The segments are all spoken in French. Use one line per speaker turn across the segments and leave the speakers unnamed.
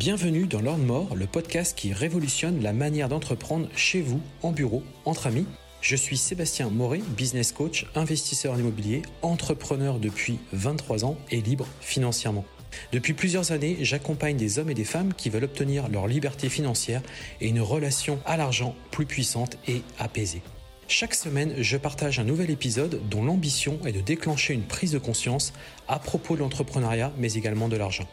Bienvenue dans l'Ordre Mort, le podcast qui révolutionne la manière d'entreprendre chez vous, en bureau, entre amis. Je suis Sébastien Moret, business coach, investisseur en immobilier, entrepreneur depuis 23 ans et libre financièrement. Depuis plusieurs années, j'accompagne des hommes et des femmes qui veulent obtenir leur liberté financière et une relation à l'argent plus puissante et apaisée. Chaque semaine, je partage un nouvel épisode dont l'ambition est de déclencher une prise de conscience à propos de l'entrepreneuriat, mais également de l'argent.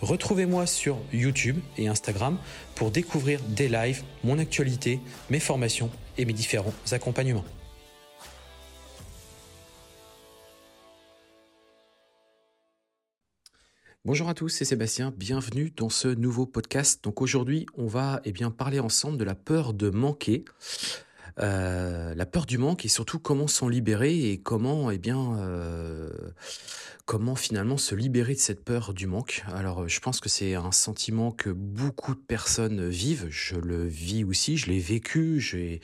Retrouvez-moi sur YouTube et Instagram pour découvrir des lives, mon actualité, mes formations et mes différents accompagnements. Bonjour à tous, c'est Sébastien, bienvenue dans ce nouveau podcast. Donc aujourd'hui, on va eh bien, parler ensemble de la peur de manquer. Euh, la peur du manque et surtout comment s'en libérer et comment, eh bien, euh, comment finalement se libérer de cette peur du manque. Alors, je pense que c'est un sentiment que beaucoup de personnes vivent. Je le vis aussi, je l'ai vécu, j'ai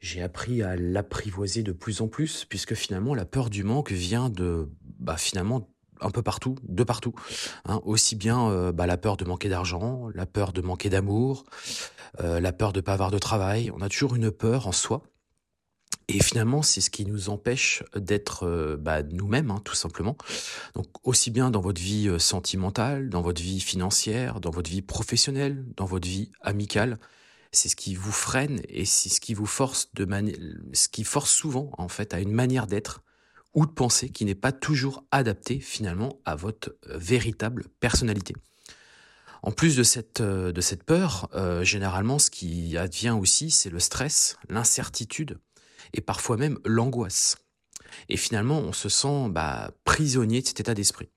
j'ai appris à l'apprivoiser de plus en plus, puisque finalement la peur du manque vient de, bah, finalement un peu partout, de partout. Hein. aussi bien euh, bah, la peur de manquer d'argent, la peur de manquer d'amour, euh, la peur de pas avoir de travail. On a toujours une peur en soi. Et finalement, c'est ce qui nous empêche d'être euh, bah, nous-mêmes, hein, tout simplement. Donc, aussi bien dans votre vie sentimentale, dans votre vie financière, dans votre vie professionnelle, dans votre vie amicale, c'est ce qui vous freine et c'est ce qui vous force de ce qui force souvent en fait à une manière d'être ou de penser qui n'est pas toujours adapté finalement à votre euh, véritable personnalité. En plus de cette, euh, de cette peur, euh, généralement ce qui advient aussi, c'est le stress, l'incertitude et parfois même l'angoisse. Et finalement, on se sent bah, prisonnier de cet état d'esprit.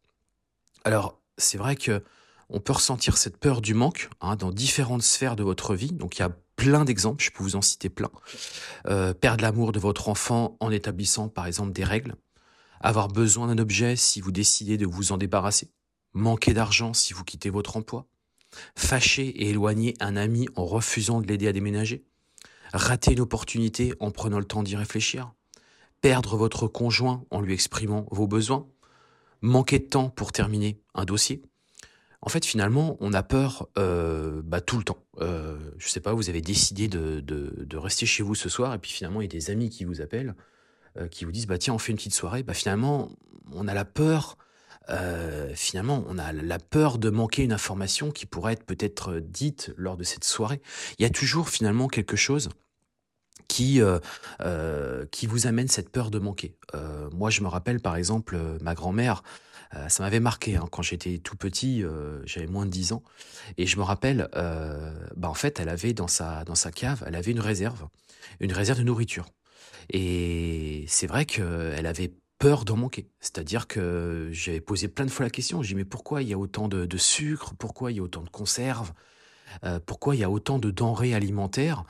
Alors, c'est vrai que on peut ressentir cette peur du manque hein, dans différentes sphères de votre vie. Donc, il y a plein d'exemples, je peux vous en citer plein. Euh, perdre l'amour de votre enfant en établissant par exemple des règles. Avoir besoin d'un objet si vous décidez de vous en débarrasser. Manquer d'argent si vous quittez votre emploi. Fâcher et éloigner un ami en refusant de l'aider à déménager. Rater une opportunité en prenant le temps d'y réfléchir. Perdre votre conjoint en lui exprimant vos besoins. Manquer de temps pour terminer un dossier en fait, finalement, on a peur euh, bah, tout le temps. Euh, je sais pas, vous avez décidé de, rester chez vous ce soir, et puis finalement, il y a des amis qui vous appellent, euh, qui vous disent, bah tiens, on fait une petite soirée. Bah finalement, on a la peur. Euh, finalement, on a la peur de manquer une information qui pourrait être peut-être dite lors de cette soirée. Il y a toujours finalement quelque chose qui qui vous amène cette peur de manquer. moi, je me rappelle par exemple ma grand-mère euh, ça m'avait marqué hein, quand j'étais tout petit, euh, j'avais moins de 10 ans, et je me rappelle, euh, bah en fait, elle avait dans sa dans sa cave, elle avait une réserve, une réserve de nourriture. Et c'est vrai qu'elle avait peur d'en manquer. C'est-à-dire que j'avais posé plein de fois la question. J'ai dit mais pourquoi il y a autant de, de sucre? Pourquoi il y a autant de conserves? Pourquoi il y a autant de denrées alimentaires?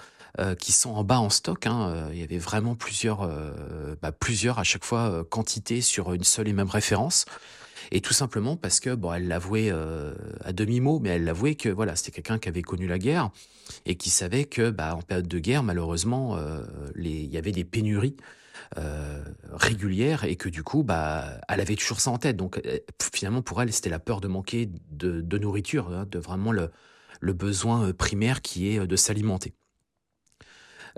Qui sont en bas en stock hein Il y avait vraiment plusieurs, bah, plusieurs à chaque fois quantités sur une seule et même référence. Et tout simplement parce que, bon, elle l'avouait euh, à demi-mot, mais elle l'avouait que voilà, c'était quelqu'un qui avait connu la guerre et qui savait que, bah, en période de guerre, malheureusement, euh, il y avait des pénuries euh, régulières et que du coup, bah, elle avait toujours ça en tête. Donc, finalement, pour elle, c'était la peur de manquer de, nourriture, hein, de vraiment le, le besoin primaire qui est de s'alimenter.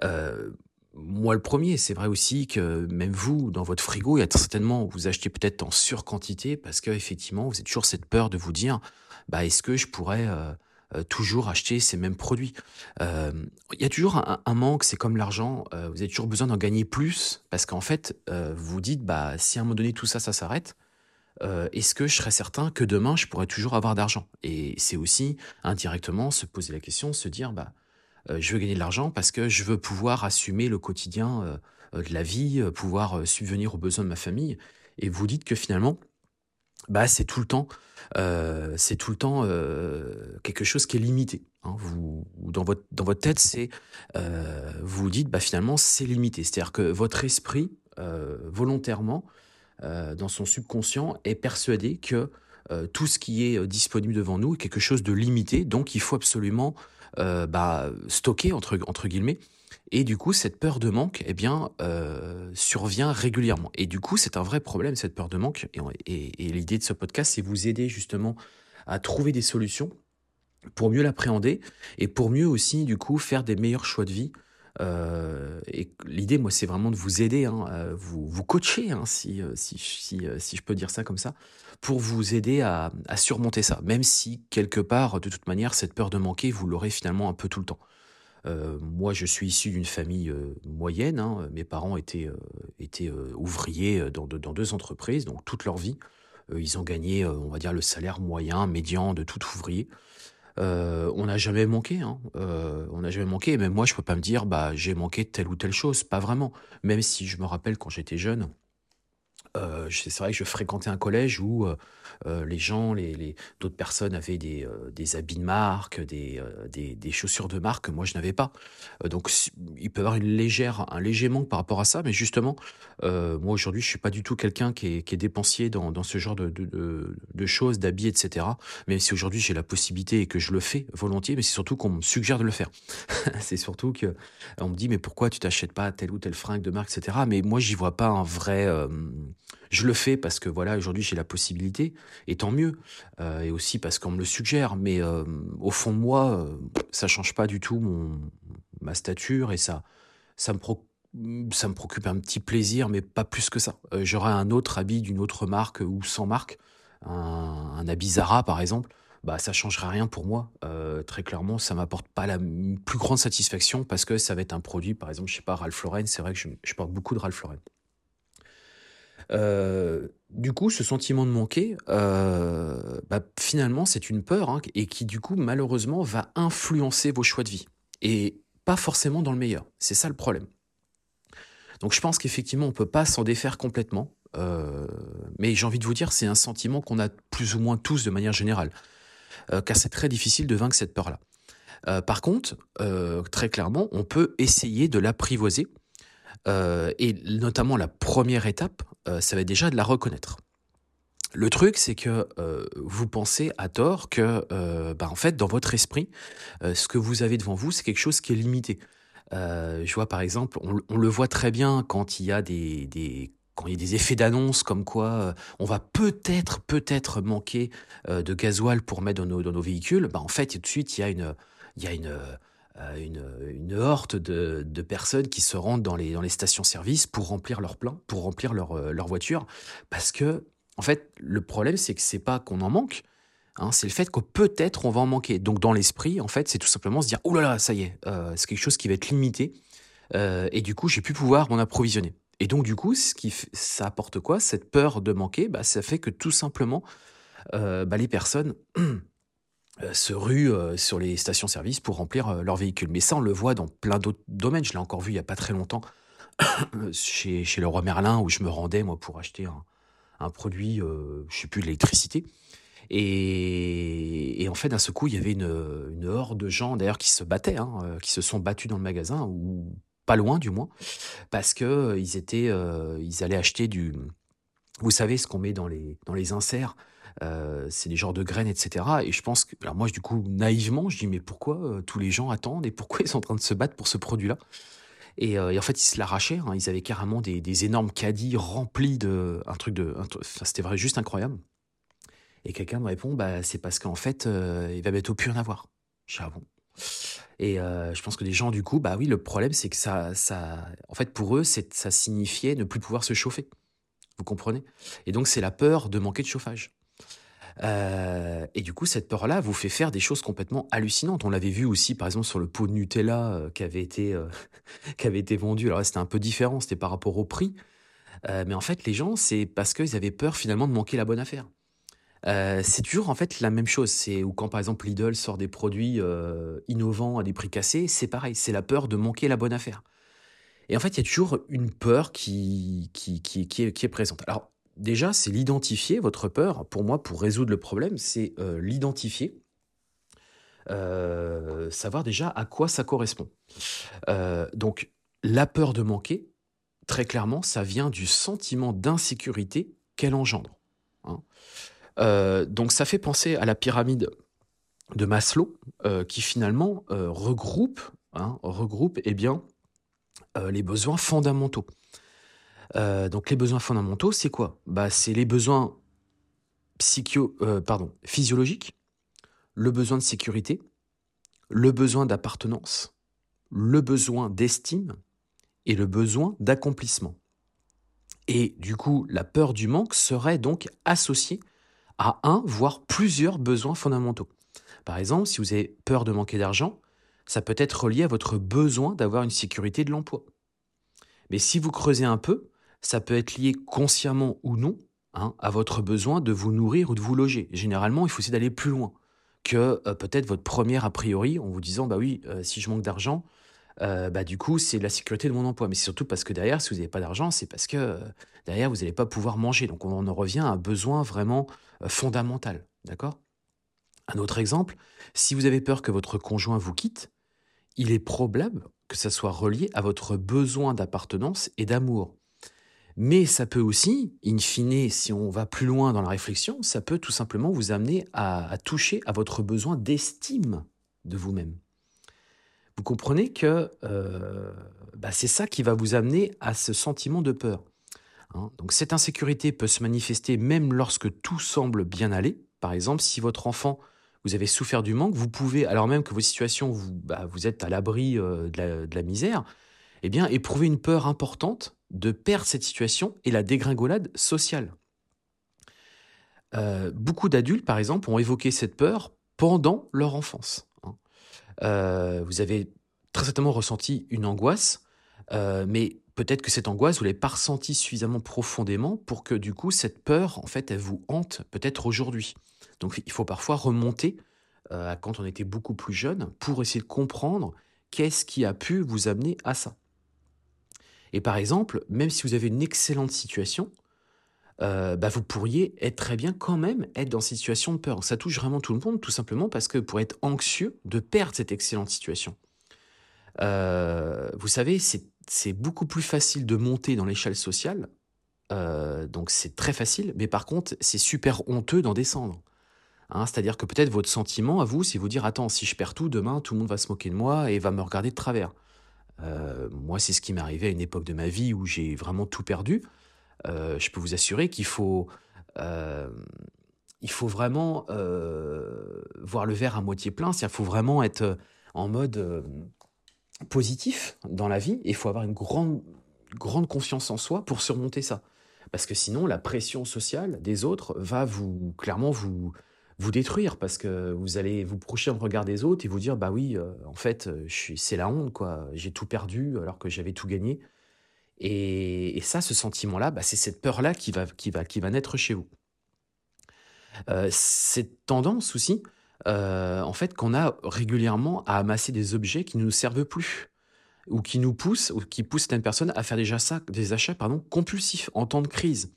Euh, moi le premier, c'est vrai aussi que même vous, dans votre frigo, il y a certainement, vous achetez peut-être en surquantité parce que effectivement, vous avez toujours cette peur de vous dire, bah est-ce que je pourrais euh, euh, toujours acheter ces mêmes produits? Il y a toujours un, manque, c'est comme l'argent, vous avez toujours besoin d'en gagner plus parce qu'en fait, vous dites, bah si à un moment donné tout ça, ça s'arrête, est-ce que je serais certain que demain je pourrais toujours avoir d'argent? Et c'est aussi indirectement se poser la question, se dire, bah je veux gagner de l'argent parce que je veux pouvoir assumer le quotidien euh, euh, de la vie, pouvoir subvenir aux besoins de ma famille. Et vous dites que finalement, bah c'est tout le temps, c'est tout le temps quelque chose qui est limité. Hein. Vous, dans votre dans votre tête, c'est vous vous dites bah finalement c'est limité. C'est-à-dire que votre esprit volontairement dans son subconscient est persuadé que tout ce qui est disponible devant nous est quelque chose de limité, donc il faut absolument euh, bah, stocké entre, entre guillemets. Et du coup, cette peur de manque, eh bien, euh, survient régulièrement. Et du coup, c'est un vrai problème, cette peur de manque. Et, et, l'idée de ce podcast, c'est vous aider justement à trouver des solutions pour mieux l'appréhender et pour mieux aussi, du coup, faire des meilleurs choix de vie. Euh, et l'idée, moi, c'est vraiment de vous aider, hein, euh, vous, vous coacher, hein, si, euh, si, si, si, je peux dire ça comme ça, pour vous aider à, surmonter ça. Même si, quelque part, de toute manière, cette peur de manquer, vous l'aurez finalement un peu tout le temps. Moi, je suis issu d'une famille moyenne. Hein, mes parents étaient, étaient ouvriers dans, dans, deux entreprises, donc toute leur vie. ils ont gagné, on va dire, le salaire moyen, médian de tout ouvrier. Euh, on n'a jamais manqué. Hein. Euh, on n'a jamais manqué. Même moi, je peux pas me dire, bah, j'ai manqué telle ou telle chose. Pas vraiment. Même si je me rappelle quand j'étais jeune, euh, c'est vrai que je fréquentais un collège où euh, euh, les gens, les, d'autres personnes avaient des, des, habits de marque, des, des, chaussures de marque que moi je n'avais pas. donc il peut y avoir une légère, un léger manque par rapport à ça, mais justement, moi aujourd'hui je suis pas du tout quelqu'un qui est, dépensier dans, ce genre de, choses, d'habits, etc. Même si aujourd'hui j'ai la possibilité et que je le fais volontiers, mais c'est surtout qu'on me suggère de le faire. c'est surtout que on me dit mais pourquoi tu t'achètes pas telle ou telle fringue de marque, etc. Mais moi j'y vois pas un vrai je le fais parce que voilà, aujourd'hui j'ai la possibilité, et tant mieux. Euh, et aussi parce qu'on me le suggère. Mais euh, au fond de moi, euh, ça change pas du tout mon, ma stature et ça, ça me, ça me procure un petit plaisir, mais pas plus que ça. J'aurais un autre habit d'une autre marque ou sans marque, un, habit Zara par exemple. Bah, ça changerait rien pour moi. très clairement, ça m'apporte pas la plus grande satisfaction parce que ça va être un produit, par exemple, je sais pas, Ralph Lauren. C'est vrai que je, je porte beaucoup de Ralph Lauren. Euh, du coup, ce sentiment de manquer, euh, bah, finalement, c'est une peur hein, et qui, du coup, malheureusement, va influencer vos choix de vie. Et pas forcément dans le meilleur. C'est ça le problème. Donc je pense qu'effectivement, on ne peut pas s'en défaire complètement. Euh, mais j'ai envie de vous dire, c'est un sentiment qu'on a plus ou moins tous de manière générale. car c'est très difficile de vaincre cette peur-là. par contre, très clairement, on peut essayer de l'apprivoiser et notamment la première étape, euh, ça va être déjà de la reconnaître. Le truc, c'est que euh, vous pensez à tort que, bah, en fait, dans votre esprit, ce que vous avez devant vous, c'est quelque chose qui est limité. je vois par exemple, on, le voit très bien quand il y a des, des quand il y a des effets d'annonce comme quoi on va peut-être peut-être manquer de gasoil pour mettre dans nos, dans nos véhicules, bah, en fait, tout de suite, il y a une, il y a une euh, une, une horte de, personnes qui se rendent dans les, stations-service pour remplir leur plein, pour remplir leur, euh, leur voiture. Parce que, en fait, le problème, c'est que c'est pas qu'on en manque, hein, c'est le fait que peut-être on va en manquer. Donc, dans l'esprit, en fait, c'est tout simplement se dire Oh là là, ça y est, euh, c'est quelque chose qui va être limité. Euh, et du coup, j'ai pu pouvoir m'en approvisionner. Et donc, du coup, ce qui ça apporte quoi? Cette peur de manquer, bah, ça fait que tout simplement, euh, bah, les personnes. Euh, se ruent euh, sur les stations-service pour remplir euh, leurs véhicules. Mais ça, on le voit dans plein d'autres domaines. Je l'ai encore vu il n'y a pas très longtemps chez, le roi Merlin où je me rendais moi pour acheter un, produit, je sais plus, de l'électricité. Et, en fait, d'un seul coup, il y avait une, horde de gens d'ailleurs qui se battaient, hein, qui se sont battus dans le magasin ou pas loin du moins, parce que ils allaient acheter du, vous savez ce qu'on met dans les dans les inserts euh, c'est des genres de graines, etc. Et je pense que, alors moi, du coup, naïvement, je dis, mais pourquoi euh, tous les gens attendent et pourquoi ils sont en train de se battre pour ce produit-là? Et, euh, et, en fait, ils se l'arrachaient. Hein. Ils avaient carrément des, énormes caddies remplis de un truc de. C'était vrai, juste incroyable. Et quelqu'un me répond, bah, c'est parce qu'en fait, il va bientôt plus en avoir. Je ah bon? Et je pense que des gens, du coup, bah oui, le problème, c'est que ça, ça, en fait, pour eux, ça signifiait ne plus pouvoir se chauffer. Vous comprenez? Et donc, c'est la peur de manquer de chauffage. Euh, et du coup, cette peur-là vous fait faire des choses complètement hallucinantes. On l'avait vu aussi, par exemple, sur le pot de Nutella euh, qui avait été euh, été vendu. Alors c'était un peu différent, c'était par rapport au prix. mais en fait, les gens, c'est parce qu'ils avaient peur finalement de manquer la bonne affaire. c'est toujours en fait la même chose. C'est ou quand par exemple Lidl sort des produits innovants à des prix cassés, c'est pareil. C'est la peur de manquer la bonne affaire. Et en fait, il y a toujours une peur qui, qui, qui, qui, est, qui est présente. Alors, déjà, c'est l'identifier, votre peur. Pour moi, pour résoudre le problème, c'est euh, l'identifier. Euh, savoir déjà à quoi ça correspond. Euh, donc, la peur de manquer, très clairement, ça vient du sentiment d'insécurité qu'elle engendre. Hein. donc, ça fait penser à la pyramide de Maslow, qui finalement regroupe, hein, regroupe eh bien, les besoins fondamentaux. Euh, donc les besoins fondamentaux, c'est quoi? Bah, C'est les besoins euh, physiologiques, le besoin de sécurité, le besoin d'appartenance, le besoin d'estime et le besoin d'accomplissement. Et du coup, la peur du manque serait donc associée à un, voire plusieurs besoins fondamentaux. Par exemple, si vous avez peur de manquer d'argent, ça peut être relié à votre besoin d'avoir une sécurité de l'emploi. Mais si vous creusez un peu, ça peut être lié consciemment ou non hein, à votre besoin de vous nourrir ou de vous loger. Généralement, il faut essayer d'aller plus loin que euh, peut-être votre première a priori en vous disant bah oui, euh, si je manque d'argent, euh, bah du coup c'est la sécurité de mon emploi. Mais c'est surtout parce que derrière, si vous n'avez pas d'argent, c'est parce que derrière vous n'allez pas pouvoir manger. Donc on en revient à un besoin vraiment fondamental, d'accord? Un autre exemple, si vous avez peur que votre conjoint vous quitte, il est probable que ça soit relié à votre besoin d'appartenance et d'amour. Mais ça peut aussi, in fine, si on va plus loin dans la réflexion, ça peut tout simplement vous amener à, toucher à votre besoin d'estime de vous-même. Vous comprenez que euh, bah, c'est ça qui va vous amener à ce sentiment de peur. Hein. Donc cette insécurité peut se manifester même lorsque tout semble bien aller. Par exemple, si votre enfant, vous avez souffert du manque, vous pouvez, alors même que vos situations, vous, bah, êtes à l'abri euh, de, de la misère, eh bien, éprouver une peur importante de perdre cette situation et la dégringolade sociale. Euh, beaucoup d'adultes, par exemple, ont évoqué cette peur pendant leur enfance. Hein. Euh, vous avez très certainement ressenti une angoisse, euh, mais peut-être que cette angoisse, vous ne l'avez pas ressentie suffisamment profondément pour que du coup, cette peur, en fait, elle vous hante peut-être aujourd'hui. Donc il faut parfois remonter à quand on était beaucoup plus jeune pour essayer de comprendre qu'est-ce qui a pu vous amener à ça. Et par exemple, même si vous avez une excellente situation, euh, bah, vous pourriez être très bien quand même être dans cette situation de peur. Ça touche vraiment tout le monde, tout simplement parce que pour être anxieux de perdre cette excellente situation. Euh, vous savez, c'est beaucoup plus facile de monter dans l'échelle sociale, euh, donc c'est très facile, mais par contre, c'est super honteux d'en descendre. Hein, c'est-à-dire que peut-être votre sentiment à vous, c'est vous dire, attends, si je perds tout, demain, tout le monde va se moquer de moi et va me regarder de travers. Euh, moi, c'est ce qui m'est arrivé à une époque de ma vie où j'ai vraiment tout perdu. Euh, je peux vous assurer qu'il faut, euh, il faut vraiment voir le verre à moitié plein. C'est-à-dire qu'il faut vraiment être en mode positif dans la vie il faut avoir une grande, grande confiance en soi pour surmonter ça. Parce que sinon, la pression sociale des autres va vous clairement vous, vous détruire parce que vous allez vous projeter le regard des autres et vous dire bah oui euh, en fait euh, c'est la honte quoi. J'ai tout perdu alors que j'avais tout gagné. Et, ça ce sentiment là bah, c'est cette peur là qui va qui va qui va naître chez vous. Euh, cette tendance aussi en fait qu'on a régulièrement à amasser des objets qui ne nous servent plus ou qui nous poussent ou qui poussent certaines personnes à faire des achats, des achats pardon, compulsifs en temps de crise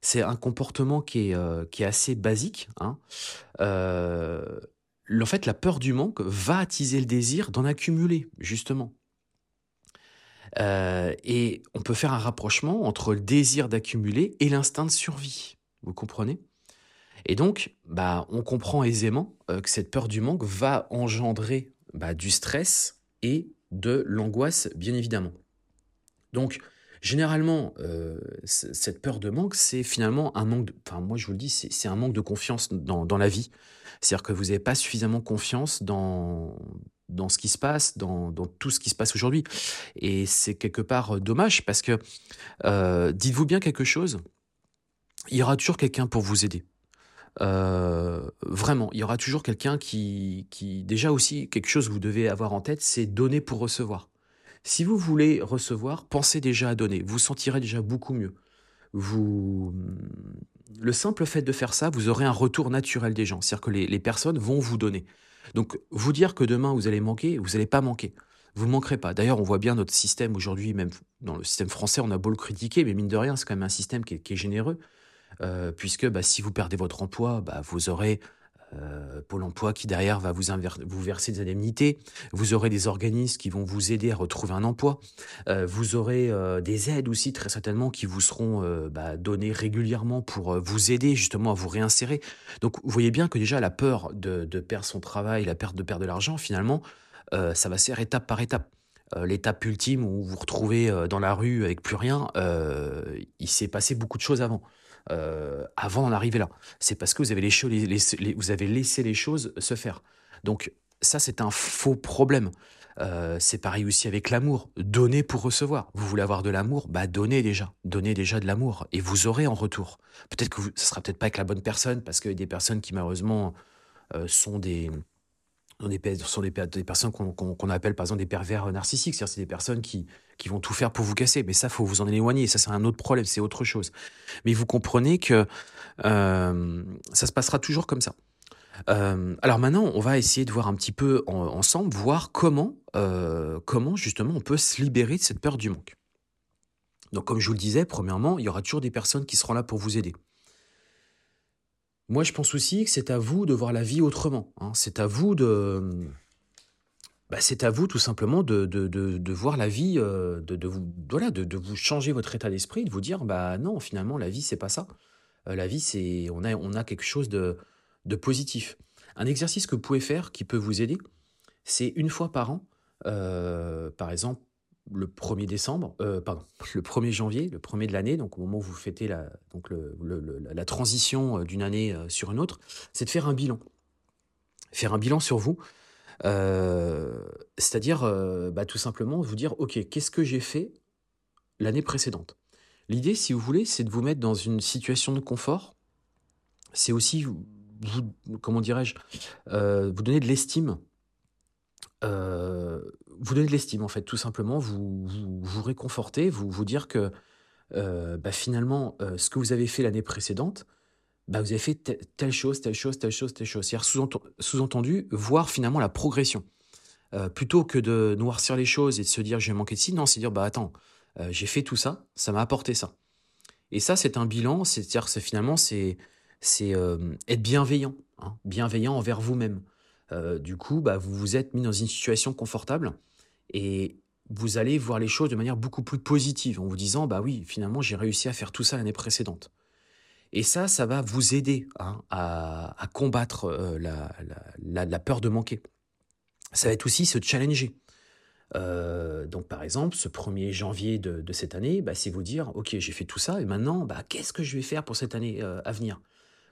c'est un comportement qui est, euh, qui est assez basique. Hein. Euh, en fait, la peur du manque va attiser le désir d'en accumuler, justement. Euh, et on peut faire un rapprochement entre le désir d'accumuler et l'instinct de survie. Vous comprenez? Et donc, bah, on comprend aisément que cette peur du manque va engendrer bah, du stress et de l'angoisse, bien évidemment. Donc, Généralement, euh, cette peur de manque, c'est finalement un manque, de, enfin moi je vous le dis, c'est un manque de confiance dans, dans la vie. C'est-à-dire que vous n'avez pas suffisamment confiance dans, dans ce qui se passe, dans, dans tout ce qui se passe aujourd'hui. Et c'est quelque part euh, dommage parce que, euh, dites-vous bien quelque chose, il y aura toujours quelqu'un pour vous aider. Euh, vraiment, il y aura toujours quelqu'un qui, qui, déjà aussi, quelque chose que vous devez avoir en tête, c'est donner pour recevoir. Si vous voulez recevoir, pensez déjà à donner. Vous sentirez déjà beaucoup mieux. Vous, le simple fait de faire ça, vous aurez un retour naturel des gens. C'est-à-dire que les, personnes vont vous donner. Donc, vous dire que demain vous allez manquer, vous n'allez pas manquer. Vous ne manquerez pas. D'ailleurs, on voit bien notre système aujourd'hui, même dans le système français, on a beau le critiquer, mais mine de rien, c'est quand même un système qui est, généreux. Euh, puisque bah, si vous perdez votre emploi, bah, vous aurez euh, Pôle emploi qui derrière va vous, verser des indemnités. Vous aurez des organismes qui vont vous aider à retrouver un emploi. Euh, vous aurez euh, des aides aussi très certainement qui vous seront bah, données régulièrement pour vous aider justement à vous réinsérer. Donc vous voyez bien que déjà la peur de, perdre son travail, la perte de perdre de l'argent, finalement, ça va se faire étape par étape. l'étape ultime où vous vous retrouvez dans la rue avec plus rien, il s'est passé beaucoup de choses avant. Avant d'en arriver là. C'est parce que vous avez, les, vous avez laissé les choses se faire. Donc ça, c'est un faux problème. Euh, c'est pareil aussi avec l'amour. Donner pour recevoir. Vous voulez avoir de l'amour? Bah donnez déjà. Donnez déjà de l'amour et vous aurez en retour. Peut-être que vous, ce sera peut-être pas avec la bonne personne parce qu'il y a des personnes qui malheureusement euh, sont des sont des, personnes qu'on appelle par exemple des pervers narcissiques, c'est-à-dire c'est des personnes qui, vont tout faire pour vous casser, mais ça faut vous en éloigner, ça c'est un autre problème, c'est autre chose. Mais vous comprenez que euh, ça se passera toujours comme ça. Euh, alors maintenant, on va essayer de voir un petit peu ensemble, voir comment, euh, comment justement on peut se libérer de cette peur du manque. Donc comme je vous le disais, premièrement, il y aura toujours des personnes qui seront là pour vous aider. Moi, je pense aussi que c'est à vous de voir la vie autrement. Hein. C'est à vous de... Bah, c'est à vous tout simplement de, de, voir la vie, euh, de, vous, voilà, de, vous changer votre état d'esprit, de vous dire, bah non, finalement, la vie, c'est pas ça. la vie, c'est on a, on a quelque chose de, de positif. Un exercice que vous pouvez faire qui peut vous aider, c'est une fois par an, euh, par exemple le 1er décembre, euh, pardon, le 1er janvier, le 1er de l'année, donc au moment où vous fêtez la, donc la transition euh, d'une année sur une autre, c'est de faire un bilan. Faire un bilan sur vous, c'est-à-dire bah, tout simplement vous dire, OK, qu'est-ce que j'ai fait l'année précédente? L'idée, si vous voulez, c'est de vous mettre dans une situation de confort. C'est aussi comment dirais-je, euh, vous donner de l'estime. Euh, vous donner de l'estime, en fait, tout simplement, vous vous, vous réconforter, vous vous dire que euh, bah, finalement, ce que vous avez fait l'année précédente, bah, vous avez fait telle chose, telle chose, telle chose, telle chose. C'est-à-dire sous-entendu, voir finalement la progression. plutôt que de noircir les choses et de se dire j'ai manqué de ci, non, c'est dire bah attends, j'ai fait tout ça, ça m'a apporté ça. Et ça, c'est un bilan, c'est-à-dire c'est finalement c'est euh, être bienveillant, hein, bienveillant envers vous-même. Euh, du coup, bah, vous vous êtes mis dans une situation confortable et vous allez voir les choses de manière beaucoup plus positive en vous disant, bah oui, finalement, j'ai réussi à faire tout ça l'année précédente. Et ça, ça va vous aider hein, à, combattre euh, la, peur de manquer. Ça va être aussi se challenger. donc par exemple, ce 1er janvier de, cette année, bah, c'est vous dire, ok, j'ai fait tout ça, et maintenant, bah, qu'est-ce que je vais faire pour cette année à venir?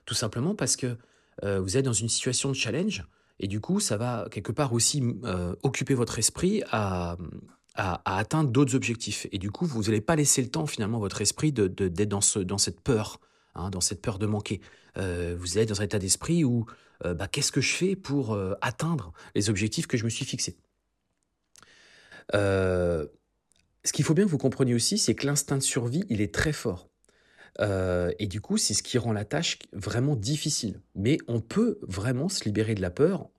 Tout simplement parce que euh, vous êtes dans une situation de challenge et du coup, ça va quelque part aussi euh, occuper votre esprit à, à, atteindre d'autres objectifs. Et du coup, vous n'allez pas laisser le temps finalement votre esprit d'être dans, ce, dans cette peur, hein, dans cette peur de manquer. Euh, vous êtes dans un état d'esprit où bah, qu'est-ce que je fais pour atteindre les objectifs que je me suis fixés? Ce qu'il faut bien que vous compreniez aussi, c'est que l'instinct de survie, il est très fort. Euh, et du coup, c'est ce qui rend la tâche vraiment difficile. Mais on peut vraiment se libérer de la peur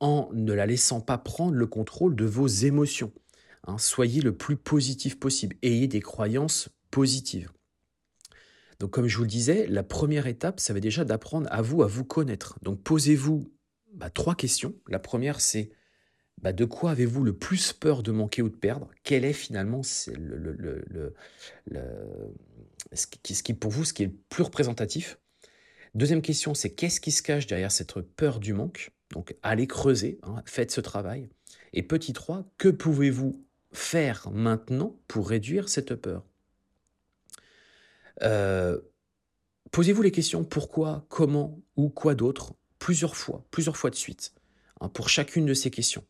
en ne la laissant pas prendre le contrôle de vos émotions. Hein. soyez le plus positif possible. Ayez des croyances positives. Donc comme je vous le disais, la première étape, ça va déjà d'apprendre à vous à vous connaître. Donc posez-vous bah, trois questions. La première, c'est bah, de quoi avez-vous le plus peur de manquer ou de perdre? Quel est finalement le, ce, qui, pour vous, ce qui est le plus représentatif? Deuxième question, c'est qu'est-ce qui se cache derrière cette peur du manque? Donc allez creuser, hein, faites ce travail. Et petit 3, que pouvez-vous faire maintenant pour réduire cette peur? Euh, Posez-vous les questions pourquoi, comment ou quoi d'autre plusieurs fois, plusieurs fois de suite, hein, pour chacune de ces questions.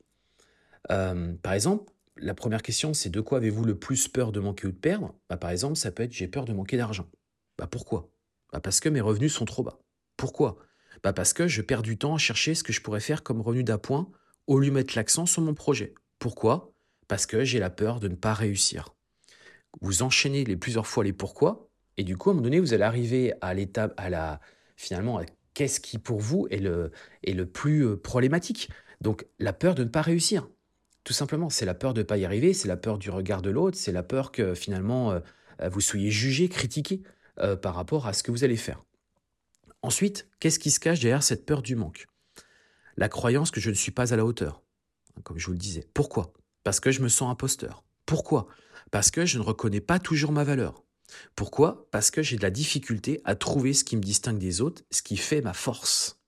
Par exemple, la première question, c'est de quoi avez-vous le plus peur de manquer ou de perdre? Bah, Par exemple, ça peut être j'ai peur de manquer d'argent. Bah, pourquoi? Bah, Parce que mes revenus sont trop bas. Pourquoi? Bah, Parce que je perds du temps à chercher ce que je pourrais faire comme revenu d'appoint au lieu de mettre l'accent sur mon projet. Pourquoi? Parce que j'ai la peur de ne pas réussir. Vous enchaînez les plusieurs fois les pourquoi, et du coup, à un moment donné, vous allez arriver à l'étape, à la, finalement, qu'est-ce qui pour vous est le, plus problématique. Donc, la peur de ne pas réussir. Tout simplement, c'est la peur de ne pas y arriver, c'est la peur du regard de l'autre, c'est la peur que finalement euh, euh, vous soyez jugé, critiqué euh, par rapport à ce que vous allez faire. Ensuite, qu'est-ce qui se cache derrière cette peur du manque? La croyance que je ne suis pas à la hauteur, comme je vous le disais. Pourquoi? Parce que je me sens imposteur. Pourquoi? Parce que je ne reconnais pas toujours ma valeur. Pourquoi? Parce que j'ai de la difficulté à trouver ce qui me distingue des autres, ce qui fait ma force.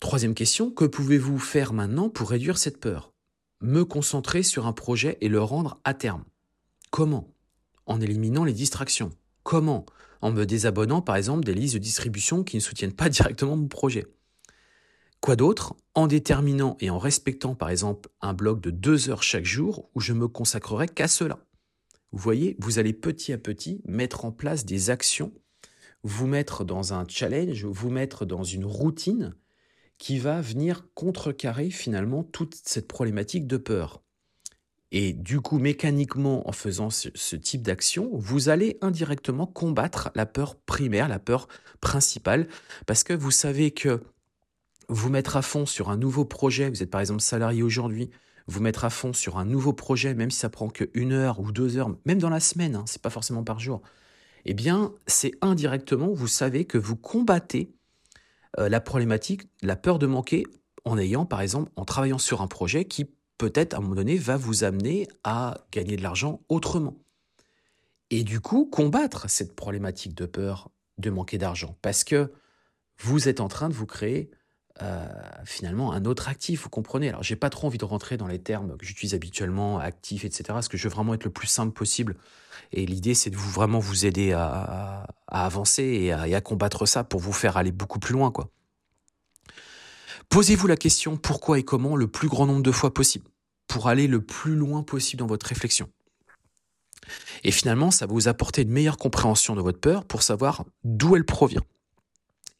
Troisième question, que pouvez-vous faire maintenant pour réduire cette peur? Me concentrer sur un projet et le rendre à terme. Comment? En éliminant les distractions. Comment? En me désabonnant par exemple des listes de distribution qui ne soutiennent pas directement mon projet. Quoi d'autre? En déterminant et en respectant par exemple un bloc de deux heures chaque jour où je me consacrerai qu'à cela. Vous voyez, vous allez petit à petit mettre en place des actions, vous mettre dans un challenge, vous mettre dans une routine qui va venir contrecarrer finalement toute cette problématique de peur. Et du coup, mécaniquement, en faisant ce, type d'action, vous allez indirectement combattre la peur primaire, la peur principale, parce que vous savez que vous mettre à fond sur un nouveau projet, vous êtes par exemple salarié aujourd'hui, vous mettre à fond sur un nouveau projet, même si ça prend que une heure ou deux heures, même dans la semaine, hein, c'est pas forcément par jour, eh bien, c'est indirectement, vous savez que vous combattez euh, la problématique, la peur de manquer en ayant, par exemple, en travaillant sur un projet qui peut-être à un moment donné va vous amener à gagner de l'argent autrement. Et du coup, combattre cette problématique de peur de manquer d'argent, parce que vous êtes en train de vous créer euh, finalement un autre actif, vous comprenez. Alors j'ai pas trop envie de rentrer dans les termes que j'utilise habituellement, actif, etc. Parce que je veux vraiment être le plus simple possible. Et l'idée c'est de vous vraiment vous aider à, avancer et à, combattre ça pour vous faire aller beaucoup plus loin, quoi. Posez-vous la question pourquoi et comment le plus grand nombre de fois possible? Pour aller le plus loin possible dans votre réflexion. Et finalement, ça va vous apporter une meilleure compréhension de votre peur pour savoir d'où elle provient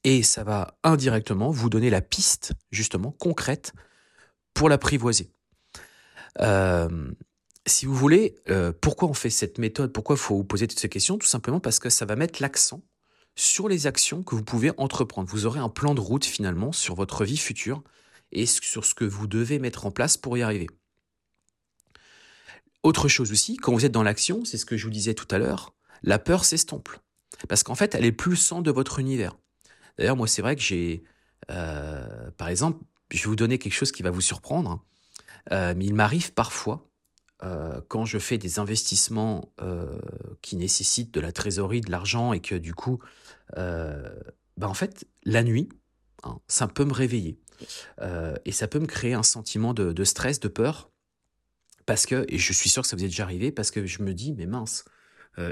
et ça va indirectement vous donner la piste, justement, concrète, pour l'apprivoiser. Euh, si vous voulez, euh, pourquoi on fait cette méthode? Pourquoi il faut vous poser toutes ces questions? Tout simplement parce que ça va mettre l'accent sur les actions que vous pouvez entreprendre. Vous aurez un plan de route finalement sur votre vie future et sur ce que vous devez mettre en place pour y arriver. Autre chose aussi, quand vous êtes dans l'action, c'est ce que je vous disais tout à l'heure, la peur s'estompe. Parce qu'en fait, elle est plus centre de votre univers. D'ailleurs, moi, c'est vrai que j'ai, euh, par exemple, je vais vous donner quelque chose qui va vous surprendre, euh, mais il m'arrive parfois, euh, quand je fais des investissements qui nécessitent de la trésorerie, de l'argent, et que du coup, bah, en fait, la nuit, hein, ça peut me réveiller. et ça peut me créer un sentiment de, stress, de peur, parce que, et je suis sûr que ça vous est déjà arrivé, parce que je me dis, mais mince,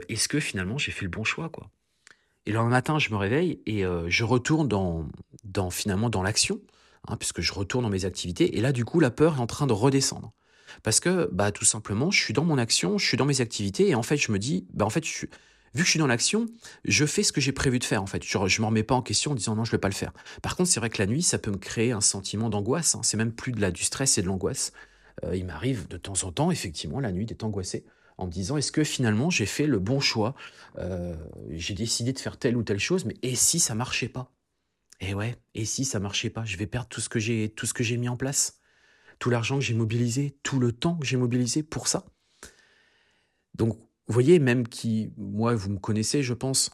est-ce que finalement j'ai fait le bon choix, et le matin, je me réveille et euh, je retourne dans, finalement dans l'action, hein, puisque je retourne dans mes activités. Et là, du coup, la peur est en train de redescendre. Parce que, bah, tout simplement, je suis dans mon action, je suis dans mes activités, et en fait, je me dis, bah, en fait, vu que je suis dans l'action, je fais ce que j'ai prévu de faire, en fait. Je ne me remets pas en question en disant non, je ne vais pas le faire. Par contre, c'est vrai que la nuit, ça peut me créer un sentiment d'angoisse. Hein. C'est même plus de la, du stress et de l'angoisse. Euh, il m'arrive de temps en temps, effectivement, la nuit, d'être angoissé en me disant est-ce que finalement j'ai fait le bon choix? Euh, J'ai décidé de faire telle ou telle chose, mais et si ça marchait pas? Et eh ouais, et si ça marchait pas? Je vais perdre tout ce que j'ai tout ce que j'ai mis en place, tout l'argent que j'ai mobilisé, tout le temps que j'ai mobilisé pour ça. Donc, vous voyez, même qui, moi, vous me connaissez, je pense.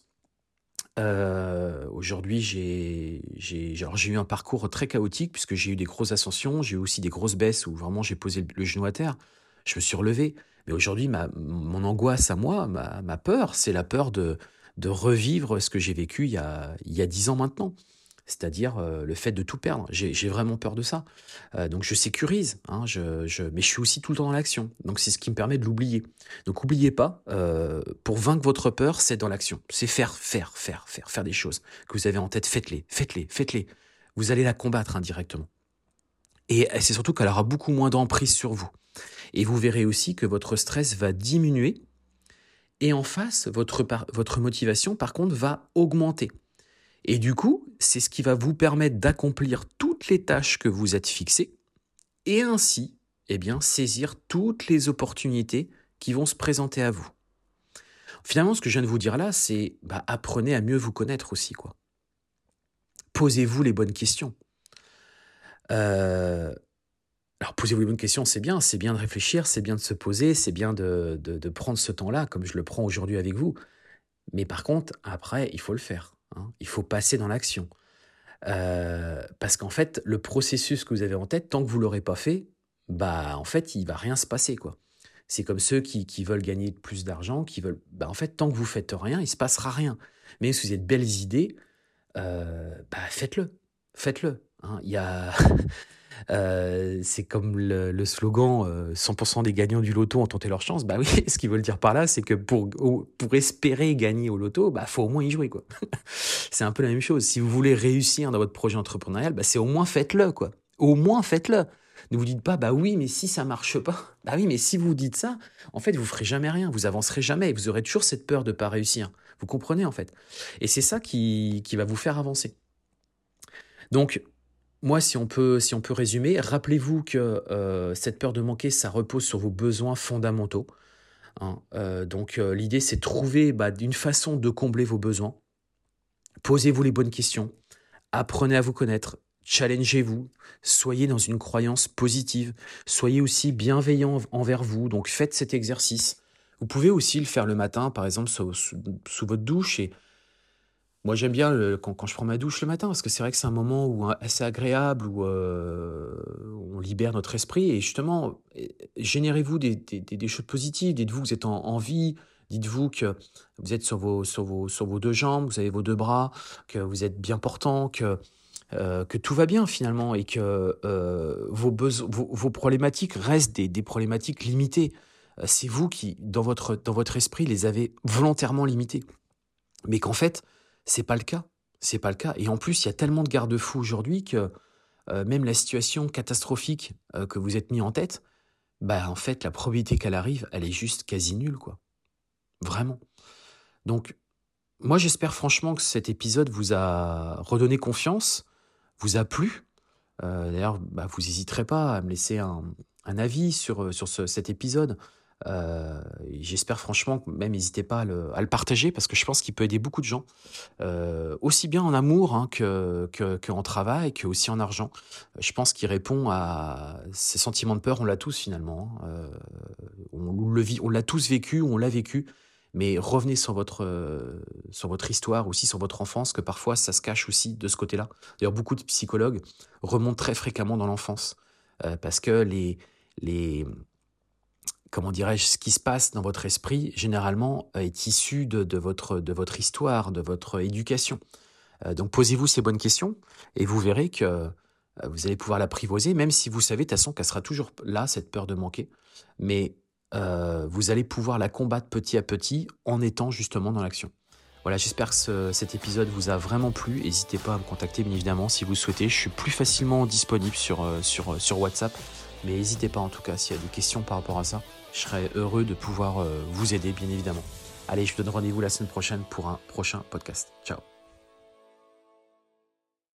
Euh, aujourd'hui, j'ai j'ai eu un parcours très chaotique puisque j'ai eu des grosses ascensions, j'ai eu aussi des grosses baisses où vraiment j'ai posé le genou à terre. Je me suis relevé. Mais aujourd'hui, mon angoisse à moi, ma, peur, c'est la peur de, de revivre ce que j'ai vécu il y a, 10 ans maintenant. C'est-à-dire euh, le fait de tout perdre. J'ai vraiment peur de ça. Euh, donc je sécurise, hein, je, je, mais je suis aussi tout le temps dans l'action. Donc c'est ce qui me permet de l'oublier. Donc n'oubliez pas, euh, pour vaincre votre peur, c'est dans l'action. C'est faire, faire, faire, faire, faire des choses que vous avez en tête. Faites-les, faites-les, faites-les. Vous allez la combattre indirectement. Et c'est surtout qu'elle aura beaucoup moins d'emprise sur vous. Et vous verrez aussi que votre stress va diminuer. Et en face, votre, motivation, par contre, va augmenter. Et du coup, c'est ce qui va vous permettre d'accomplir toutes les tâches que vous êtes fixées et ainsi, eh bien, saisir toutes les opportunités qui vont se présenter à vous. Finalement, ce que je viens de vous dire là, c'est bah, apprenez à mieux vous connaître aussi, quoi. Posez-vous les bonnes questions. Euh, alors posez-vous les bonnes questions, c'est bien, c'est bien de réfléchir, c'est bien de se poser, c'est bien de, prendre ce temps-là, comme je le prends aujourd'hui avec vous. Mais par contre, après, il faut le faire. Hein. Il faut passer dans l'action. Euh, parce qu'en fait, le processus que vous avez en tête, tant que vous l'aurez pas fait, bah en fait, il va rien se passer quoi. C'est comme ceux qui, veulent gagner plus d'argent, qui veulent, bah en fait, tant que vous faites rien, il se passera rien. Mais si vous avez de belles idées, euh, bah faites-le, faites-le. Hein. Il y a Euh, c'est comme le, slogan 100% euh, des gagnants du loto ont tenté leur chance. Bah oui, ce qu'ils veulent dire par là, c'est que pour, pour espérer gagner au loto, bah faut au moins y jouer quoi. c'est un peu la même chose. Si vous voulez réussir dans votre projet entrepreneurial, bah c'est au moins faites-le quoi. Au moins faites-le. Ne vous dites pas bah oui, mais si ça marche pas. Bah oui, mais si vous dites ça, en fait, vous ferez jamais rien, vous avancerez jamais, vous aurez toujours cette peur de pas réussir. Vous comprenez en fait. Et c'est ça qui, qui va vous faire avancer. Donc, moi, si on peut, si on peut résumer, rappelez-vous que euh, cette peur de manquer, ça repose sur vos besoins fondamentaux. Hein. Euh, donc, euh, l'idée, c'est trouver bah, une façon de combler vos besoins. Posez-vous les bonnes questions. Apprenez à vous connaître. Challengez-vous. Soyez dans une croyance positive. Soyez aussi bienveillant envers vous. Donc, faites cet exercice. Vous pouvez aussi le faire le matin, par exemple, sous, sous votre douche et moi, j'aime bien quand, je prends ma douche le matin, parce que c'est vrai que c'est un moment où, assez agréable, où euh, on libère notre esprit. Et justement, générez-vous des, choses positives. Dites-vous que vous êtes en, vie. Dites-vous que vous êtes sur vos, deux jambes, vous avez vos deux bras, que vous êtes bien portant, que, euh, tout va bien finalement et que euh, vos, problématiques restent des, des problématiques limitées. C'est vous qui, dans votre, dans votre esprit, les avez volontairement limitées. Mais qu'en fait, c'est pas le cas. C'est pas le cas. Et en plus, il y a tellement de garde-fous aujourd'hui que euh, même la situation catastrophique euh, que vous êtes mis en tête, bah en fait, la probabilité qu'elle arrive, elle est juste quasi nulle, quoi. Vraiment. Donc, moi, j'espère franchement que cet épisode vous a redonné confiance, vous a plu. Euh, d'ailleurs, bah, vous n'hésiterez pas à me laisser un, avis sur, sur cet épisode. Euh, j'espère franchement, même n'hésitez pas à le, partager parce que je pense qu'il peut aider beaucoup de gens, euh, aussi bien en amour hein, que, que, travail, que aussi en argent. Je pense qu'il répond à ces sentiments de peur. On l'a tous finalement. Hein. Euh, on le vit, on l'a tous vécu, on l'a vécu. Mais revenez sur votre, sur votre histoire, aussi sur votre enfance, que parfois ça se cache aussi de ce côté-là. D'ailleurs, beaucoup de psychologues remontent très fréquemment dans l'enfance parce que les, les, comment dirais-je, ce qui se passe dans votre esprit, généralement, euh, est issu de, votre, de votre histoire, de votre éducation. Euh, donc posez-vous ces bonnes questions et vous verrez que euh, vous allez pouvoir l'apprivoiser, même si vous savez de toute façon qu'elle sera toujours là, cette peur de manquer. Mais vous allez pouvoir la combattre petit à petit en étant justement dans l'action. Voilà, j'espère que cet épisode vous a vraiment plu. N'hésitez pas à me contacter, bien évidemment, si vous souhaitez. Je suis plus facilement disponible sur, sur, sur WhatsApp. Mais n'hésitez pas en tout cas s'il y a des questions par rapport à ça. Je serais heureux de pouvoir euh, vous aider, bien évidemment. Allez, je vous donne rendez-vous la semaine prochaine pour un prochain podcast. Ciao